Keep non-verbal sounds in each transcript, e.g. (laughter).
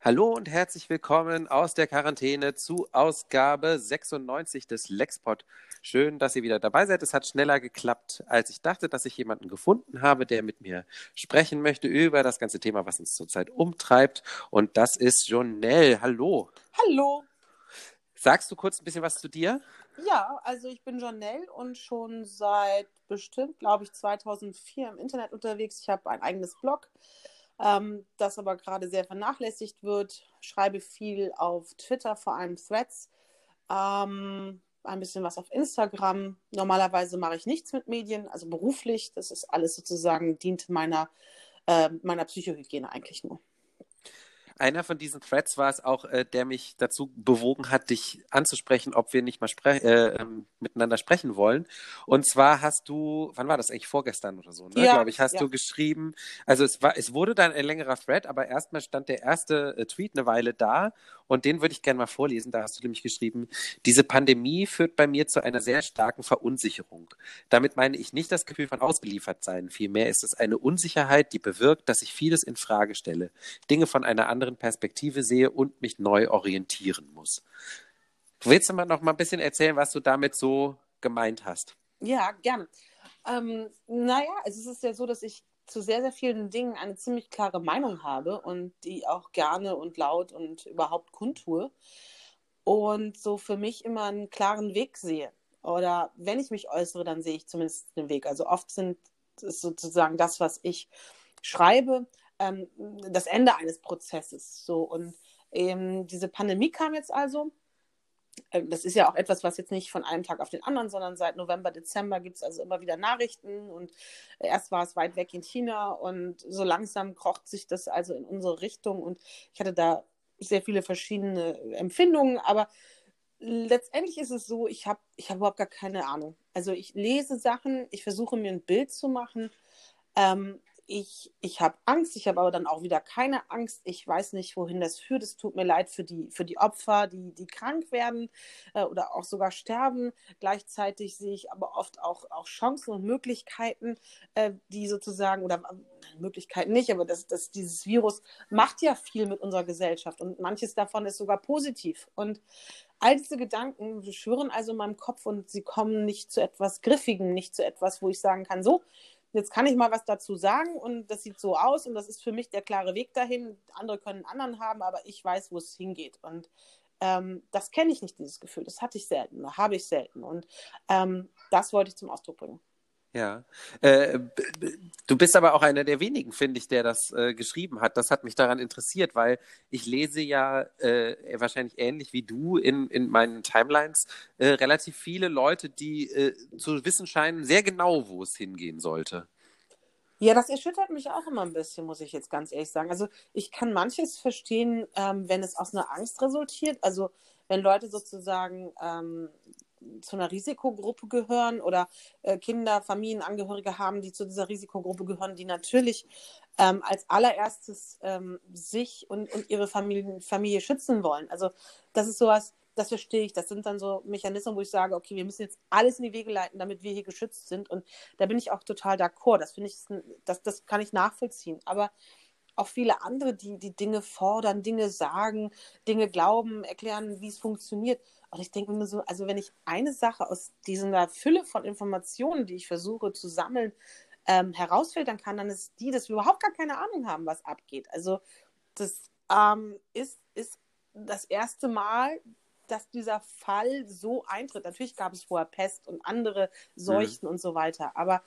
Hallo und herzlich willkommen aus der Quarantäne zu Ausgabe 96 des Lexpod. Schön, dass ihr wieder dabei seid. Es hat schneller geklappt, als ich dachte, dass ich jemanden gefunden habe, der mit mir sprechen möchte über das ganze Thema, was uns zurzeit umtreibt. Und das ist Jonelle. Hallo. Hallo. Sagst du kurz ein bisschen was zu dir? Ja, also ich bin Jonelle und schon seit bestimmt, glaube ich, 2004 im Internet unterwegs. Ich habe ein eigenes Blog ähm, das aber gerade sehr vernachlässigt wird. Schreibe viel auf Twitter, vor allem Threads. Ähm, ein bisschen was auf Instagram. Normalerweise mache ich nichts mit Medien, also beruflich. Das ist alles sozusagen, dient meiner, äh, meiner Psychohygiene eigentlich nur einer von diesen Threads war es auch, äh, der mich dazu bewogen hat, dich anzusprechen, ob wir nicht mal spre äh, ähm, miteinander sprechen wollen. Und zwar hast du, wann war das eigentlich vorgestern oder so, ne? Ja, glaube ich, hast ja. du geschrieben. Also es war, es wurde dann ein längerer Thread, aber erstmal stand der erste äh, Tweet eine Weile da und den würde ich gerne mal vorlesen. Da hast du nämlich geschrieben: Diese Pandemie führt bei mir zu einer sehr starken Verunsicherung. Damit meine ich nicht das Gefühl von ausgeliefert sein. Vielmehr ist es eine Unsicherheit, die bewirkt, dass ich vieles in Frage stelle, Dinge von einer anderen Perspektive sehe und mich neu orientieren muss. Willst du mal noch mal ein bisschen erzählen, was du damit so gemeint hast? Ja, gerne. Ähm, naja, es ist ja so, dass ich zu sehr, sehr vielen Dingen eine ziemlich klare Meinung habe und die auch gerne und laut und überhaupt kundtue. Und so für mich immer einen klaren Weg sehe. Oder wenn ich mich äußere, dann sehe ich zumindest den Weg. Also oft sind es sozusagen das, was ich schreibe, ähm, das Ende eines Prozesses. So und ähm, diese Pandemie kam jetzt also. Ähm, das ist ja auch etwas, was jetzt nicht von einem Tag auf den anderen, sondern seit November, Dezember gibt es also immer wieder Nachrichten und erst war es weit weg in China und so langsam krocht sich das also in unsere Richtung und ich hatte da sehr viele verschiedene Empfindungen, aber letztendlich ist es so, ich habe ich hab überhaupt gar keine Ahnung. Also ich lese Sachen, ich versuche mir ein Bild zu machen. Ähm, ich, ich habe Angst, ich habe aber dann auch wieder keine Angst. Ich weiß nicht, wohin das führt. Es tut mir leid für die, für die Opfer, die, die krank werden äh, oder auch sogar sterben. Gleichzeitig sehe ich aber oft auch, auch Chancen und Möglichkeiten, äh, die sozusagen, oder äh, Möglichkeiten nicht, aber das, das, dieses Virus macht ja viel mit unserer Gesellschaft und manches davon ist sogar positiv. Und all diese Gedanken schwirren also in meinem Kopf und sie kommen nicht zu etwas Griffigem, nicht zu etwas, wo ich sagen kann, so, jetzt kann ich mal was dazu sagen und das sieht so aus und das ist für mich der klare Weg dahin. Andere können einen anderen haben, aber ich weiß, wo es hingeht. Und ähm, das kenne ich nicht, dieses Gefühl. Das hatte ich selten, habe ich selten. Und ähm, das wollte ich zum Ausdruck bringen. Ja. Äh, du bist aber auch einer der wenigen, finde ich, der das äh, geschrieben hat. Das hat mich daran interessiert, weil ich lese ja äh, wahrscheinlich ähnlich wie du in, in meinen Timelines äh, relativ viele Leute, die äh, zu wissen scheinen, sehr genau, wo es hingehen sollte. Ja, das erschüttert mich auch immer ein bisschen, muss ich jetzt ganz ehrlich sagen. Also ich kann manches verstehen, ähm, wenn es aus einer Angst resultiert. Also wenn Leute sozusagen ähm, zu einer Risikogruppe gehören oder äh, Kinder, Familienangehörige haben, die zu dieser Risikogruppe gehören, die natürlich ähm, als allererstes ähm, sich und, und ihre Familien, Familie schützen wollen. Also das ist sowas, das verstehe ich. Das sind dann so Mechanismen, wo ich sage, okay, wir müssen jetzt alles in die Wege leiten, damit wir hier geschützt sind. Und da bin ich auch total d'accord. Das finde ich, das, das kann ich nachvollziehen. Aber auch viele andere, die die Dinge fordern, Dinge sagen, Dinge glauben, erklären, wie es funktioniert. Und ich denke mir so, also wenn ich eine Sache aus dieser Fülle von Informationen, die ich versuche zu sammeln, ähm, herausfiltern kann, dann ist die, dass wir überhaupt gar keine Ahnung haben, was abgeht. Also das ähm, ist, ist das erste Mal, dass dieser Fall so eintritt. Natürlich gab es vorher Pest und andere Seuchen mhm. und so weiter, aber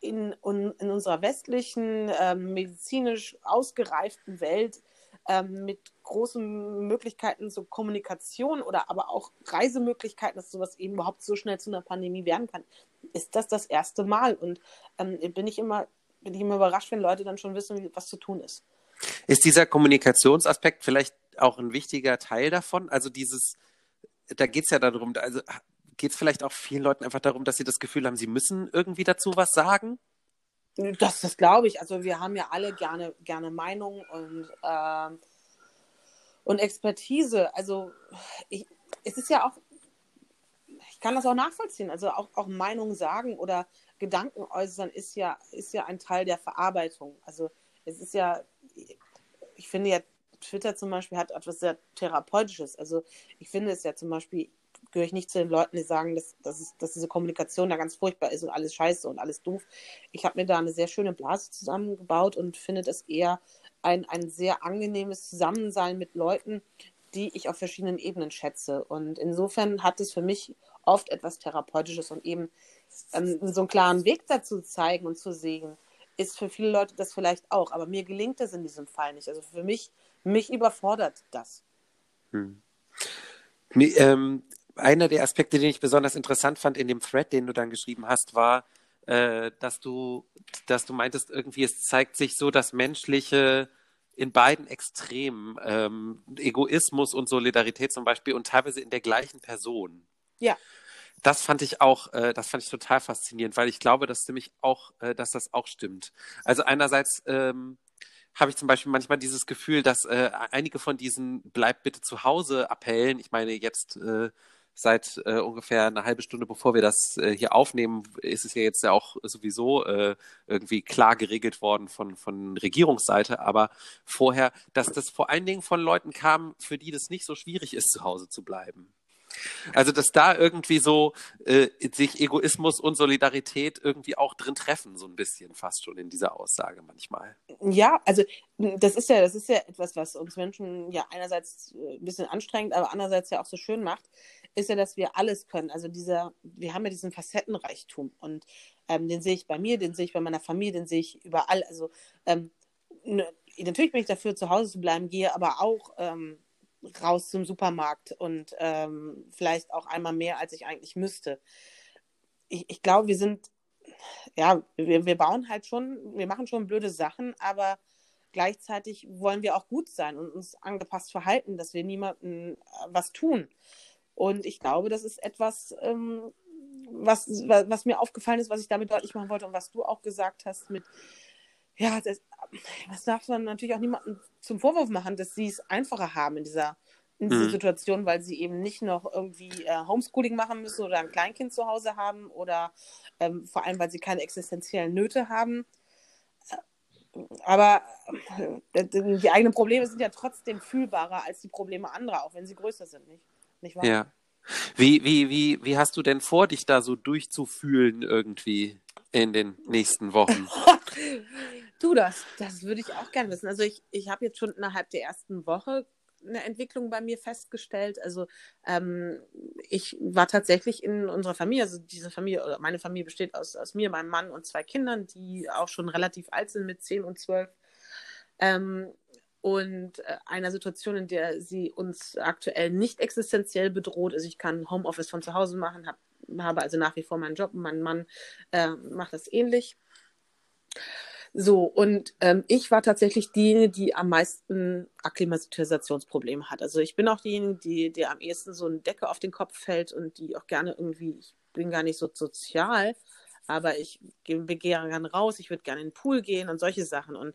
in, in, in unserer westlichen, ähm, medizinisch ausgereiften Welt ähm, mit großen Möglichkeiten zur Kommunikation oder aber auch Reisemöglichkeiten, dass sowas eben überhaupt so schnell zu einer Pandemie werden kann, ist das das erste Mal. Und ähm, bin ich immer bin ich immer überrascht, wenn Leute dann schon wissen, was zu tun ist. Ist dieser Kommunikationsaspekt vielleicht auch ein wichtiger Teil davon? Also dieses, da geht es ja darum, also geht es vielleicht auch vielen Leuten einfach darum, dass sie das Gefühl haben, sie müssen irgendwie dazu was sagen? Das, das glaube ich. Also wir haben ja alle gerne, gerne Meinung und, äh, und Expertise. Also ich, es ist ja auch, ich kann das auch nachvollziehen. Also auch, auch Meinung sagen oder Gedanken äußern ist ja, ist ja ein Teil der Verarbeitung. Also es ist ja, ich finde ja Twitter zum Beispiel hat etwas sehr Therapeutisches. Also ich finde es ja zum Beispiel, gehöre ich nicht zu den Leuten, die sagen, dass, dass, es, dass diese Kommunikation da ganz furchtbar ist und alles scheiße und alles doof. Ich habe mir da eine sehr schöne Blase zusammengebaut und finde das eher ein, ein sehr angenehmes Zusammensein mit Leuten, die ich auf verschiedenen Ebenen schätze. Und insofern hat es für mich oft etwas Therapeutisches und eben ähm, so einen klaren Weg dazu zeigen und zu sehen, ist für viele Leute das vielleicht auch. Aber mir gelingt das in diesem Fall nicht. Also für mich, mich überfordert das. Hm. Ähm, einer der Aspekte, den ich besonders interessant fand in dem Thread, den du dann geschrieben hast, war, äh, dass du, dass du meintest, irgendwie es zeigt sich so das menschliche in beiden Extremen, ähm, Egoismus und Solidarität zum Beispiel und teilweise in der gleichen Person. Ja. Das fand ich auch, äh, das fand ich total faszinierend, weil ich glaube, dass nämlich auch, äh, dass das auch stimmt. Also einerseits ähm, habe ich zum Beispiel manchmal dieses Gefühl, dass äh, einige von diesen Bleib bitte zu Hause Appellen, ich meine jetzt äh, seit äh, ungefähr eine halbe Stunde, bevor wir das äh, hier aufnehmen, ist es ja jetzt ja auch sowieso äh, irgendwie klar geregelt worden von, von Regierungsseite. Aber vorher, dass das vor allen Dingen von Leuten kam, für die das nicht so schwierig ist, zu Hause zu bleiben. Also, dass da irgendwie so äh, sich Egoismus und Solidarität irgendwie auch drin treffen, so ein bisschen fast schon in dieser Aussage manchmal. Ja, also das ist ja, das ist ja etwas, was uns Menschen ja einerseits äh, ein bisschen anstrengend, aber andererseits ja auch so schön macht, ist ja, dass wir alles können. Also dieser, wir haben ja diesen Facettenreichtum und ähm, den sehe ich bei mir, den sehe ich bei meiner Familie, den sehe ich überall. Also ähm, ne, natürlich bin ich dafür, zu Hause zu bleiben, gehe aber auch ähm, raus zum Supermarkt und ähm, vielleicht auch einmal mehr, als ich eigentlich müsste. Ich, ich glaube, wir sind, ja, wir, wir bauen halt schon, wir machen schon blöde Sachen, aber gleichzeitig wollen wir auch gut sein und uns angepasst verhalten, dass wir niemandem äh, was tun. Und ich glaube, das ist etwas, ähm, was, was mir aufgefallen ist, was ich damit deutlich machen wollte und was du auch gesagt hast mit, ja, das, das darf man natürlich auch niemandem zum Vorwurf machen, dass sie es einfacher haben in dieser, in dieser mhm. Situation, weil sie eben nicht noch irgendwie äh, Homeschooling machen müssen oder ein Kleinkind zu Hause haben oder ähm, vor allem, weil sie keine existenziellen Nöte haben. Aber äh, die eigenen Probleme sind ja trotzdem fühlbarer als die Probleme anderer, auch wenn sie größer sind, nicht, nicht wahr? Ja. Wie, wie, wie, wie hast du denn vor, dich da so durchzufühlen irgendwie in den nächsten Wochen? (laughs) Du, das, das würde ich auch gerne wissen. Also ich, ich habe jetzt schon innerhalb der ersten Woche eine Entwicklung bei mir festgestellt. Also ähm, ich war tatsächlich in unserer Familie, also diese Familie, oder meine Familie besteht aus, aus mir, meinem Mann und zwei Kindern, die auch schon relativ alt sind mit zehn und zwölf. Ähm, und äh, einer Situation, in der sie uns aktuell nicht existenziell bedroht. Also ich kann Homeoffice von zu Hause machen, hab, habe also nach wie vor meinen Job mein Mann äh, macht das ähnlich. So, und ähm, ich war tatsächlich diejenige, die am meisten Akklimatisationsprobleme hat. Also ich bin auch diejenige, die, die am ehesten so eine Decke auf den Kopf fällt und die auch gerne irgendwie, ich bin gar nicht so sozial, aber ich gehe gerne raus, ich würde gerne in den Pool gehen und solche Sachen und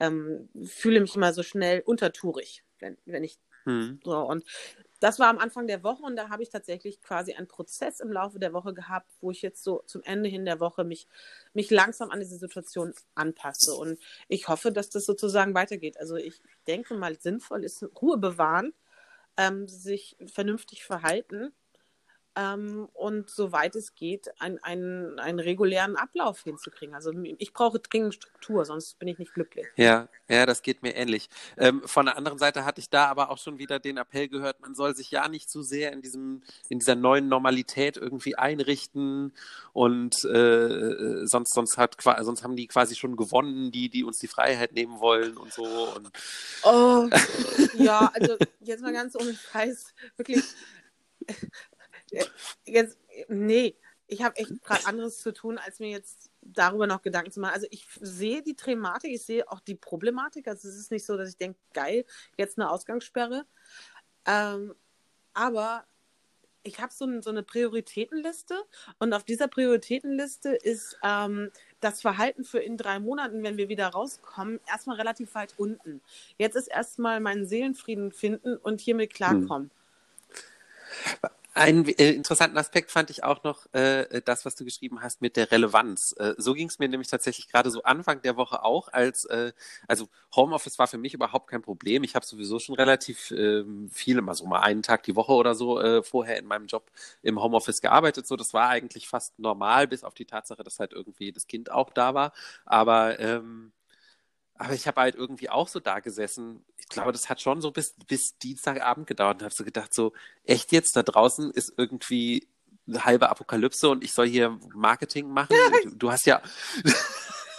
ähm, fühle mich immer so schnell untertourig, wenn, wenn ich hm. so und das war am Anfang der Woche und da habe ich tatsächlich quasi einen Prozess im Laufe der Woche gehabt, wo ich jetzt so zum Ende hin der Woche mich, mich langsam an diese Situation anpasse. Und ich hoffe, dass das sozusagen weitergeht. Also ich denke mal, sinnvoll ist Ruhe bewahren, ähm, sich vernünftig verhalten ähm, und soweit es geht, ein, ein, einen regulären Ablauf hinzukriegen. Also ich brauche dringend Struktur, sonst bin ich nicht glücklich. Ja, ja, das geht mir ähnlich. Ähm, von der anderen Seite hatte ich da aber auch schon wieder den Appell gehört, man soll sich ja nicht zu sehr in diesem, in dieser neuen Normalität irgendwie einrichten und äh, sonst, sonst hat sonst haben die quasi schon gewonnen, die, die uns die Freiheit nehmen wollen und so. Und oh, ja, also jetzt mal ganz ohne Scheiß, wirklich jetzt, nee, ich habe echt gerade anderes zu tun, als mir jetzt darüber noch Gedanken zu machen. Also ich sehe die Thematik, ich sehe auch die Problematik. Also es ist nicht so, dass ich denke, geil, jetzt eine Ausgangssperre. Ähm, aber ich habe so, so, eine Prioritätenliste und auf dieser Prioritätenliste ist ähm, das Verhalten für in drei Monaten, wenn wir wieder rauskommen, erstmal relativ weit unten. Jetzt ist erstmal meinen Seelenfrieden finden und hiermit klarkommen. Hm. Einen äh, interessanten Aspekt fand ich auch noch äh, das, was du geschrieben hast mit der Relevanz. Äh, so ging es mir nämlich tatsächlich gerade so Anfang der Woche auch, als äh, also Homeoffice war für mich überhaupt kein Problem. Ich habe sowieso schon relativ äh, viel, immer so mal einen Tag die Woche oder so äh, vorher in meinem Job im Homeoffice gearbeitet. So, das war eigentlich fast normal, bis auf die Tatsache, dass halt irgendwie das Kind auch da war. Aber ähm, aber ich habe halt irgendwie auch so da gesessen. Ich glaube, das hat schon so bis, bis Dienstagabend gedauert und habe so gedacht, so, echt jetzt, da draußen ist irgendwie eine halbe Apokalypse und ich soll hier Marketing machen. Du, du hast ja.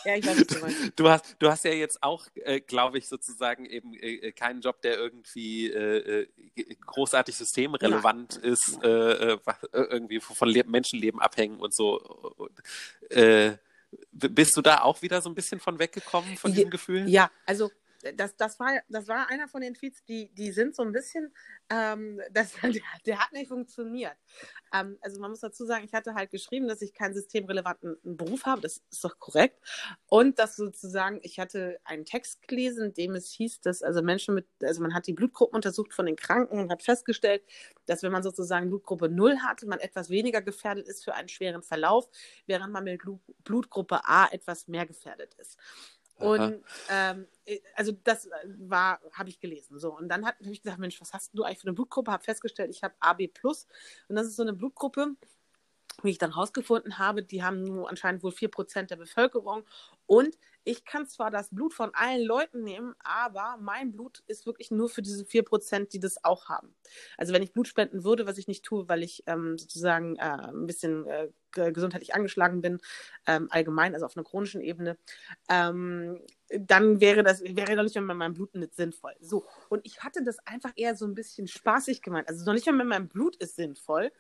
Ja, ich weiß, was du meinst. (laughs) Du hast, du hast ja jetzt auch, äh, glaube ich, sozusagen eben äh, keinen Job, der irgendwie äh, äh großartig systemrelevant ja. ist, äh, äh, irgendwie von Le Menschenleben abhängen und so. Äh, bist du da auch wieder so ein bisschen von weggekommen, von diesem Gefühl? Ja, also das, das, war, das war einer von den Tweets, die, die sind so ein bisschen, ähm, (laughs) das, der, der, hat nicht funktioniert. Ähm, also man muss dazu sagen, ich hatte halt geschrieben, dass ich keinen systemrelevanten Beruf habe, das ist doch korrekt. Und dass sozusagen, ich hatte einen Text gelesen, in dem es hieß, dass also Menschen mit, also man hat die Blutgruppen untersucht von den Kranken und hat festgestellt, dass wenn man sozusagen Blutgruppe 0 hat, man etwas weniger gefährdet ist für einen schweren Verlauf, während man mit Blutgruppe A etwas mehr gefährdet ist. Und ähm, also das war, habe ich gelesen. So, und dann habe ich gesagt, Mensch, was hast du eigentlich für eine Blutgruppe? Habe festgestellt, ich habe AB und das ist so eine Blutgruppe, wie ich dann rausgefunden habe, die haben nur anscheinend wohl 4% der Bevölkerung. Und ich kann zwar das Blut von allen Leuten nehmen, aber mein Blut ist wirklich nur für diese 4%, die das auch haben. Also wenn ich Blut spenden würde, was ich nicht tue, weil ich ähm, sozusagen äh, ein bisschen äh, gesundheitlich angeschlagen bin, ähm, allgemein, also auf einer chronischen Ebene, ähm, dann wäre das, wäre doch nicht mit meinem Blut nicht sinnvoll. So, und ich hatte das einfach eher so ein bisschen spaßig gemeint. Also noch nicht mit meinem Blut ist sinnvoll,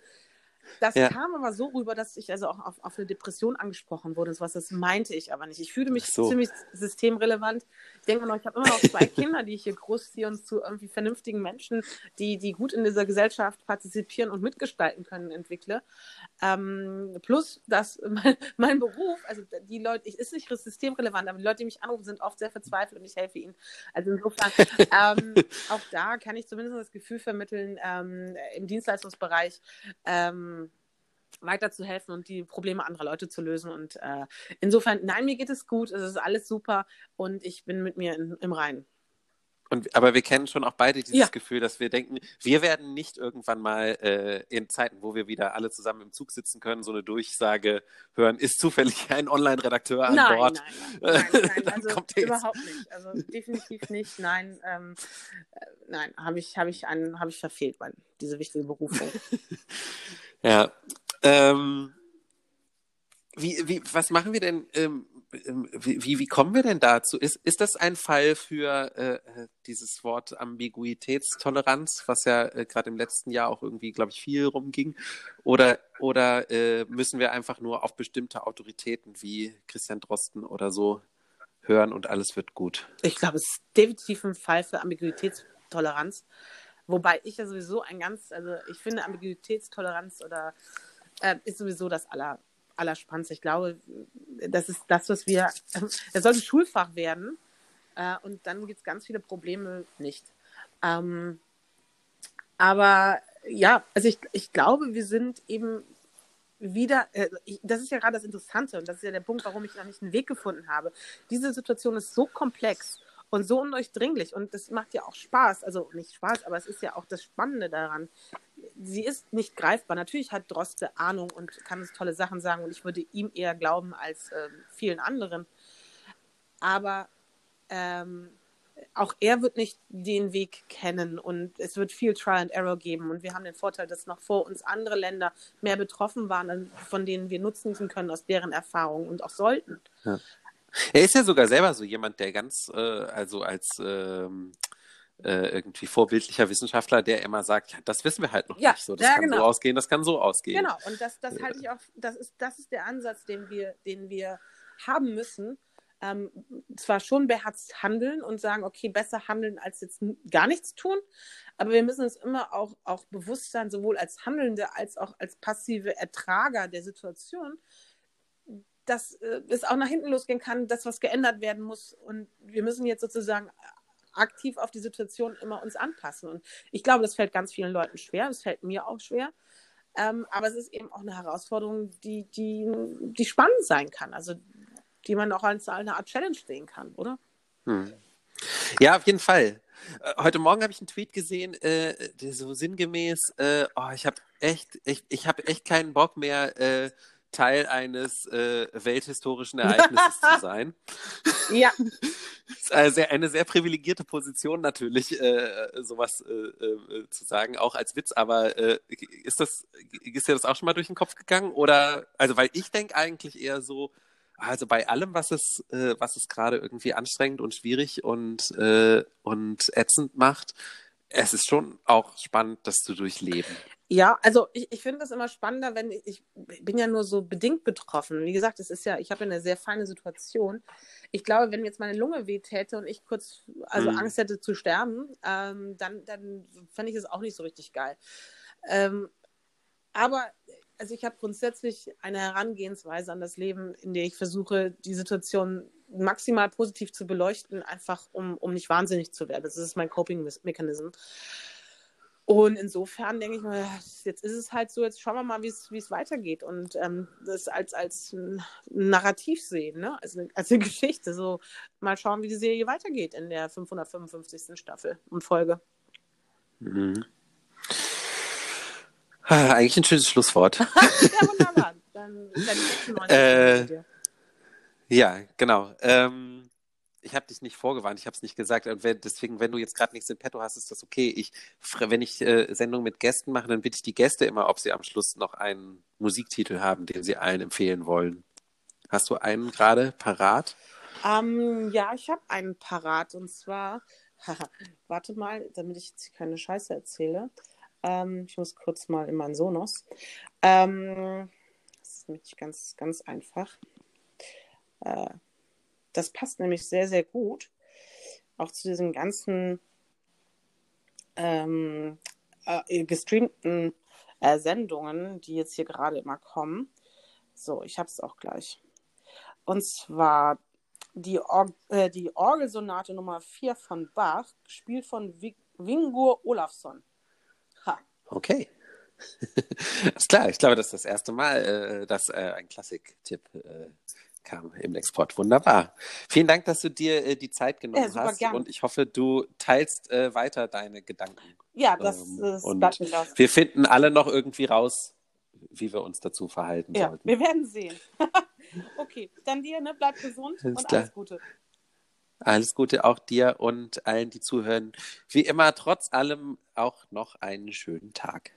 das ja. kam aber so rüber, dass ich also auch auf, auf eine Depression angesprochen wurde. Was das meinte ich aber nicht. Ich fühle mich so. ziemlich systemrelevant. Ich denke noch, ich habe immer noch zwei Kinder, die ich hier großziehe und zu irgendwie vernünftigen Menschen, die, die gut in dieser Gesellschaft partizipieren und mitgestalten können, entwickle. Ähm, plus, dass (laughs) mein, mein, Beruf, also die Leute, ich ist nicht systemrelevant, aber die Leute, die mich anrufen, sind oft sehr verzweifelt und ich helfe ihnen. Also insofern, ähm, (laughs) auch da kann ich zumindest das Gefühl vermitteln, ähm, im Dienstleistungsbereich, ähm, weiterzuhelfen und die Probleme anderer Leute zu lösen. Und äh, insofern, nein, mir geht es gut, es ist alles super und ich bin mit mir in, im Reinen. Und, aber wir kennen schon auch beide dieses ja. Gefühl, dass wir denken, wir werden nicht irgendwann mal äh, in Zeiten, wo wir wieder alle zusammen im Zug sitzen können, so eine Durchsage hören, ist zufällig ein Online-Redakteur an nein, Bord. Nein, nein, nein, (laughs) also überhaupt nicht. Also definitiv nicht. Nein, ähm, äh, nein, habe ich, hab ich, hab ich verfehlt, mein, diese wichtige Berufung. (laughs) ja. Ähm, wie, wie, was machen wir denn? Ähm, ähm, wie, wie kommen wir denn dazu? Ist, ist das ein Fall für äh, äh, dieses Wort Ambiguitätstoleranz, was ja äh, gerade im letzten Jahr auch irgendwie, glaube ich, viel rumging? Oder, oder äh, müssen wir einfach nur auf bestimmte Autoritäten wie Christian Drosten oder so hören und alles wird gut? Ich glaube, es ist definitiv ein Fall für Ambiguitätstoleranz. Wobei ich ja sowieso ein ganz, also ich finde Ambiguitätstoleranz oder äh, ist sowieso das aller Allerspannendste. Ich glaube, das ist das, was wir, (laughs) es sollte Schulfach werden äh, und dann gibt es ganz viele Probleme nicht. Ähm, aber ja, also ich, ich glaube, wir sind eben wieder, äh, das ist ja gerade das Interessante und das ist ja der Punkt, warum ich noch nicht einen Weg gefunden habe. Diese Situation ist so komplex und so undurchdringlich und das macht ja auch Spaß, also nicht Spaß, aber es ist ja auch das Spannende daran, sie ist nicht greifbar. Natürlich hat Droste Ahnung und kann uns tolle Sachen sagen und ich würde ihm eher glauben als äh, vielen anderen. Aber ähm, auch er wird nicht den Weg kennen und es wird viel Trial and Error geben. Und wir haben den Vorteil, dass noch vor uns andere Länder mehr betroffen waren, von denen wir nutzen können aus deren Erfahrungen und auch sollten. Ja. Er ist ja sogar selber so jemand, der ganz, äh, also als ähm, äh, irgendwie vorbildlicher Wissenschaftler, der immer sagt, ja, das wissen wir halt noch ja, nicht. So, das ja, kann genau. so ausgehen, das kann so ausgehen. Genau, und das, das halte ich auch, das ist, das ist der Ansatz, den wir, den wir haben müssen. Ähm, zwar schon beherzt handeln und sagen, okay, besser handeln als jetzt gar nichts tun, aber wir müssen uns immer auch, auch bewusst sein, sowohl als Handelnde als auch als passive Ertrager der Situation, dass äh, es auch nach hinten losgehen kann, dass was geändert werden muss. Und wir müssen jetzt sozusagen aktiv auf die Situation immer uns anpassen. Und ich glaube, das fällt ganz vielen Leuten schwer. Das fällt mir auch schwer. Ähm, aber es ist eben auch eine Herausforderung, die, die, die spannend sein kann. Also die man auch als eine Art Challenge sehen kann, oder? Hm. Ja, auf jeden Fall. Äh, heute Morgen habe ich einen Tweet gesehen, äh, so sinngemäß, äh, oh, ich habe echt, echt, ich habe echt keinen Bock mehr, äh, Teil eines äh, welthistorischen Ereignisses zu sein. (laughs) Ja. Ist eine sehr, eine sehr privilegierte Position natürlich, äh, sowas äh, äh, zu sagen, auch als Witz. Aber äh, ist das, ist dir das auch schon mal durch den Kopf gegangen? Oder, also, weil ich denke eigentlich eher so, also bei allem, was es, äh, was es gerade irgendwie anstrengend und schwierig und, äh, und ätzend macht, es ist schon auch spannend, das zu durchleben. Ja, also ich, ich finde das immer spannender, wenn ich, ich bin ja nur so bedingt betroffen. Wie gesagt, es ist ja, ich habe ja eine sehr feine Situation. Ich glaube, wenn jetzt meine Lunge weht hätte und ich kurz, also mhm. Angst hätte zu sterben, ähm, dann, dann fände ich es auch nicht so richtig geil. Ähm, aber also ich habe grundsätzlich eine Herangehensweise an das Leben, in der ich versuche, die Situation maximal positiv zu beleuchten, einfach um, um nicht wahnsinnig zu werden. Das ist mein Coping-Mechanismus. Und insofern denke ich mir, jetzt ist es halt so, jetzt schauen wir mal, wie es weitergeht und ähm, das als, als ein Narrativ sehen, ne? als, eine, als eine (laughs) Geschichte. So mal schauen, wie die Serie weitergeht in der 555. Staffel und Folge. Mhm. Ah, eigentlich ein schönes Schlusswort. (laughs) ja, wunderbar. Dann, dann äh, ja, genau. Ähm, ich habe dich nicht vorgewarnt, ich habe es nicht gesagt. Und wenn, deswegen, wenn du jetzt gerade nichts in petto hast, ist das okay. Ich, wenn ich äh, Sendungen mit Gästen mache, dann bitte ich die Gäste immer, ob sie am Schluss noch einen Musiktitel haben, den sie allen empfehlen wollen. Hast du einen gerade parat? Ähm, ja, ich habe einen parat. Und zwar, (laughs) warte mal, damit ich jetzt keine Scheiße erzähle. Ähm, ich muss kurz mal in meinen Sonos. Ähm, das ist nämlich ganz, ganz einfach. Äh, das passt nämlich sehr, sehr gut auch zu diesen ganzen ähm, äh, gestreamten äh, Sendungen, die jetzt hier gerade immer kommen. So, ich habe es auch gleich. Und zwar die, Or äh, die Orgelsonate Nummer 4 von Bach, gespielt von Wingur Olafsson. Okay. (laughs) ist klar, ich glaube, das ist das erste Mal, äh, dass äh, ein Klassik-Tipp äh, kam im Export. Wunderbar. Vielen Dank, dass du dir äh, die Zeit genommen ja, hast. Gern. Und ich hoffe, du teilst äh, weiter deine Gedanken. Ja, das, ähm, das und Wir finden alle noch irgendwie raus, wie wir uns dazu verhalten ja, sollten. Wir werden sehen. (laughs) okay, dann dir, ne? Bleib gesund alles und klar. alles Gute. Alles Gute auch dir und allen, die zuhören. Wie immer, trotz allem auch noch einen schönen Tag.